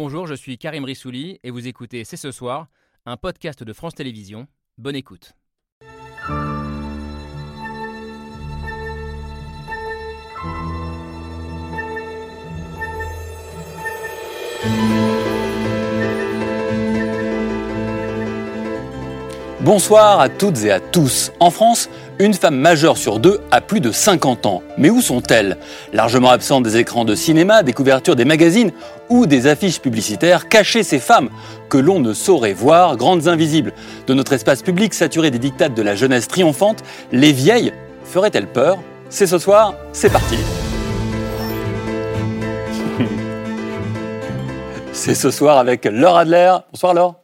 Bonjour, je suis Karim Rissouli et vous écoutez C'est ce soir, un podcast de France Télévisions. Bonne écoute. Bonsoir à toutes et à tous. En France, une femme majeure sur deux a plus de 50 ans. Mais où sont-elles? Largement absentes des écrans de cinéma, des couvertures des magazines ou des affiches publicitaires, cachées ces femmes que l'on ne saurait voir, grandes invisibles. De notre espace public saturé des dictates de la jeunesse triomphante, les vieilles feraient-elles peur? C'est ce soir, c'est parti. C'est ce soir avec Laure Adler. Bonsoir Laure.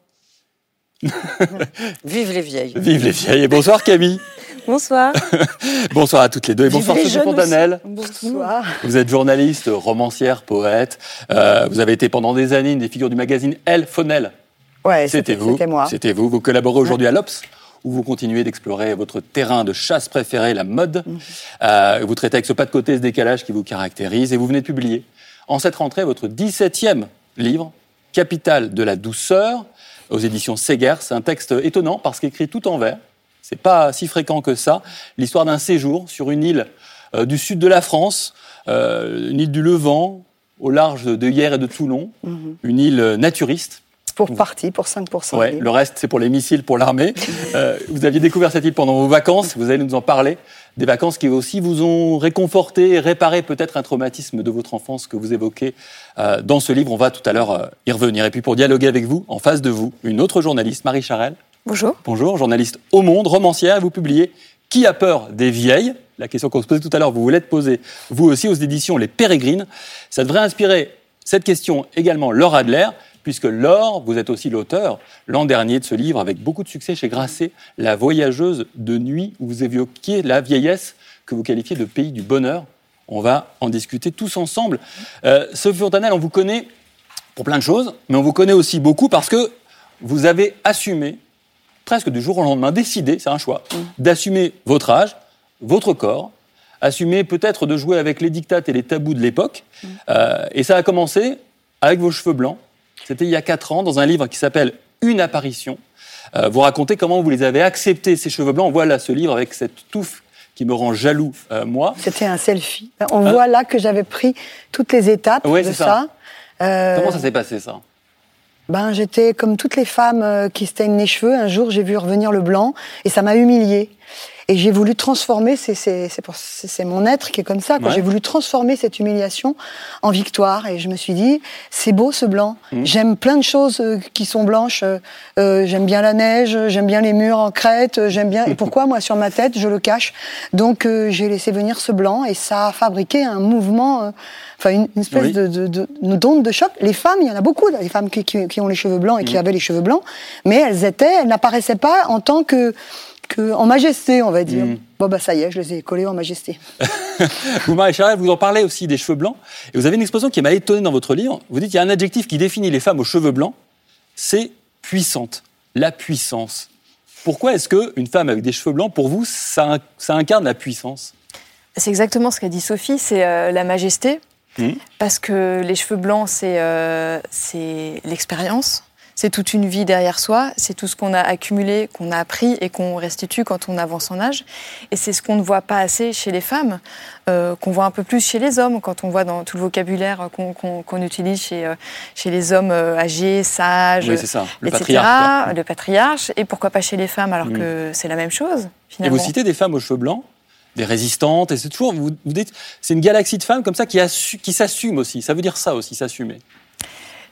Vive les vieilles. Vive les vieilles et bonsoir Camille. Bonsoir. bonsoir à toutes les deux et bonsoir Sophie Fontanelle. Bonsoir. Vous êtes journaliste, romancière, poète. Euh, vous avez été pendant des années une des figures du magazine Elle, Fonel. Ouais, c'était vous. C'était moi. C'était vous. Vous collaborez aujourd'hui à l'Obs où vous continuez d'explorer votre terrain de chasse préféré, la mode. Mhm. Euh, vous traitez avec ce pas de côté, ce décalage qui vous caractérise et vous venez de publier en cette rentrée votre 17e livre, Capitale de la douceur, aux éditions Seger. C'est un texte étonnant parce qu'écrit tout en vert. C'est pas si fréquent que ça. L'histoire d'un séjour sur une île euh, du sud de la France, euh, une île du Levant, au large de Hier et de Toulon, mhm. une île naturiste. Pour partie, pour 5%. Ouais, le reste, c'est pour les missiles, pour l'armée. Euh, vous aviez découvert cette île pendant vos vacances, vous allez nous en parler. Des vacances qui aussi vous ont réconforté et réparé peut-être un traumatisme de votre enfance que vous évoquez dans ce livre. On va tout à l'heure y revenir. Et puis pour dialoguer avec vous, en face de vous, une autre journaliste, Marie Charelle. Bonjour. Bonjour, journaliste au Monde, romancière. Vous publiez Qui a peur des vieilles? La question qu'on se posait tout à l'heure, vous vous l'êtes posée, vous aussi, aux éditions Les Pérégrines. Ça devrait inspirer cette question également Laure Adler, puisque Laure, vous êtes aussi l'auteur l'an dernier de ce livre avec beaucoup de succès chez Grasset, La voyageuse de nuit, où vous évoquiez la vieillesse que vous qualifiez de pays du bonheur. On va en discuter tous ensemble. Euh, Sophie Fontanelle, on vous connaît pour plein de choses, mais on vous connaît aussi beaucoup parce que vous avez assumé presque du jour au lendemain, décider, c'est un choix, mm. d'assumer votre âge, votre corps, assumer peut-être de jouer avec les dictates et les tabous de l'époque. Mm. Euh, et ça a commencé avec vos cheveux blancs. C'était il y a quatre ans, dans un livre qui s'appelle Une apparition. Euh, vous racontez comment vous les avez acceptés, ces cheveux blancs. Voilà ce livre avec cette touffe qui me rend jaloux, euh, moi. C'était un selfie. On voit là que j'avais pris toutes les étapes de ça. Comment ça s'est passé, ça? Ben, j'étais comme toutes les femmes euh, qui se teignent les cheveux. Un jour, j'ai vu revenir le blanc et ça m'a humiliée. Et j'ai voulu transformer, c'est mon être qui est comme ça, j'ai voulu transformer cette humiliation en victoire. Et je me suis dit, c'est beau ce blanc. Mmh. J'aime plein de choses euh, qui sont blanches. Euh, j'aime bien la neige, j'aime bien les murs en crête, j'aime bien. Et pourquoi moi sur ma tête, je le cache Donc j'ai laissé venir ce blanc et ça a fabriqué un mouvement enfin une, espèce de, de, de, d'onde de choc. Les femmes, il y en a beaucoup, les femmes qui, qui, ont les cheveux blancs et qui mm. avaient les cheveux blancs, mais elles étaient, elles n'apparaissaient pas en tant que, que en majesté, on va dire. Mm. Bon bah ça y est, je les ai collés en majesté. vous, Marie Charles, vous en parlez aussi des cheveux blancs, et vous avez une expression qui m'a étonné dans votre livre. Vous dites qu'il y a un adjectif qui définit les femmes aux cheveux blancs, c'est puissante, la puissance. Pourquoi est-ce qu'une femme avec des cheveux blancs, pour vous, ça, ça incarne la puissance? C'est exactement ce qu'a dit Sophie, c'est euh, la majesté. Mmh. Parce que les cheveux blancs, euh, c'est l'expérience. C'est toute une vie derrière soi. C'est tout ce qu'on a accumulé, qu'on a appris et qu'on restitue quand on avance en âge. Et c'est ce qu'on ne voit pas assez chez les femmes, euh, qu'on voit un peu plus chez les hommes, quand on voit dans tout le vocabulaire qu'on utilise chez, euh, chez les hommes âgés, sages, le etc. Patriarche, le patriarche. Et pourquoi pas chez les femmes alors mmh. que c'est la même chose finalement. Et vous citez des femmes aux cheveux blancs des résistantes. Et c'est toujours, vous, vous dites, c'est une galaxie de femmes comme ça qui, qui s'assument aussi. Ça veut dire ça aussi, s'assumer.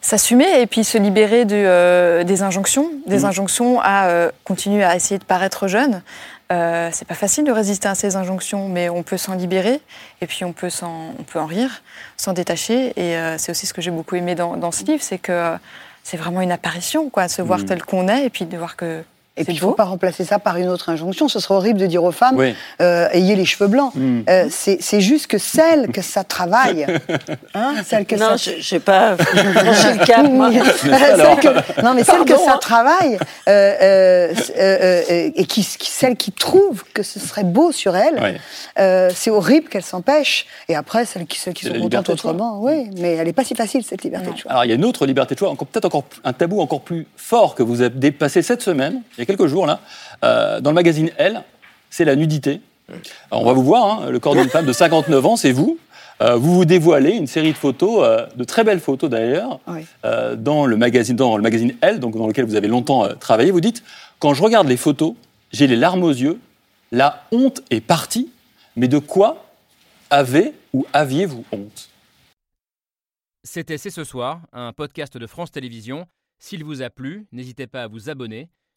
S'assumer et puis se libérer euh, des injonctions, des mmh. injonctions à euh, continuer à essayer de paraître jeune. Euh, c'est pas facile de résister à ces injonctions, mais on peut s'en libérer et puis on peut, on peut en rire, s'en détacher. Et c'est aussi ce que j'ai beaucoup aimé dans, dans ce livre, c'est que c'est vraiment une apparition, quoi, se voir mmh. tel qu'on est et puis de voir que Et puis, il ne faut pas remplacer ça par une autre injonction. Ce serait horrible de dire aux femmes euh, ayez les cheveux blancs. Hmm. Euh, c'est juste que celle que ça travaille, hein, celle que non, ça... je sais pas franchi le cap, moi. non, mais celle que ça travaille euh, et qui, celle qui trouve que ce serait beau sur elle, c'est horrible qu'elle s'empêche. Et après, celles qui, celles qui sont contentes autrement, oui. Mais elle n'est pas si facile cette liberté de choix. Alors il y a une autre liberté de choix, peut-être encore un tabou encore plus fort que vous avez dépassé cette semaine il y a quelques jours, là, euh, dans le magazine Elle, c'est la nudité. on va vous voir, hein, le corps d'une femme de 59 ans, c'est vous. Euh, vous vous dévoilez une série de photos, euh, de très belles photos d'ailleurs, dans, le magazine, dans le magazine Elle, donc dans lequel vous avez longtemps travaillé. Vous dites Quand je regarde les photos, j'ai les larmes aux yeux, la honte est partie, mais de quoi avez ou aviez-vous honte? C'était C'est ce soir, un podcast de France Télévisions. S'il vous a plu, n'hésitez pas à vous abonner.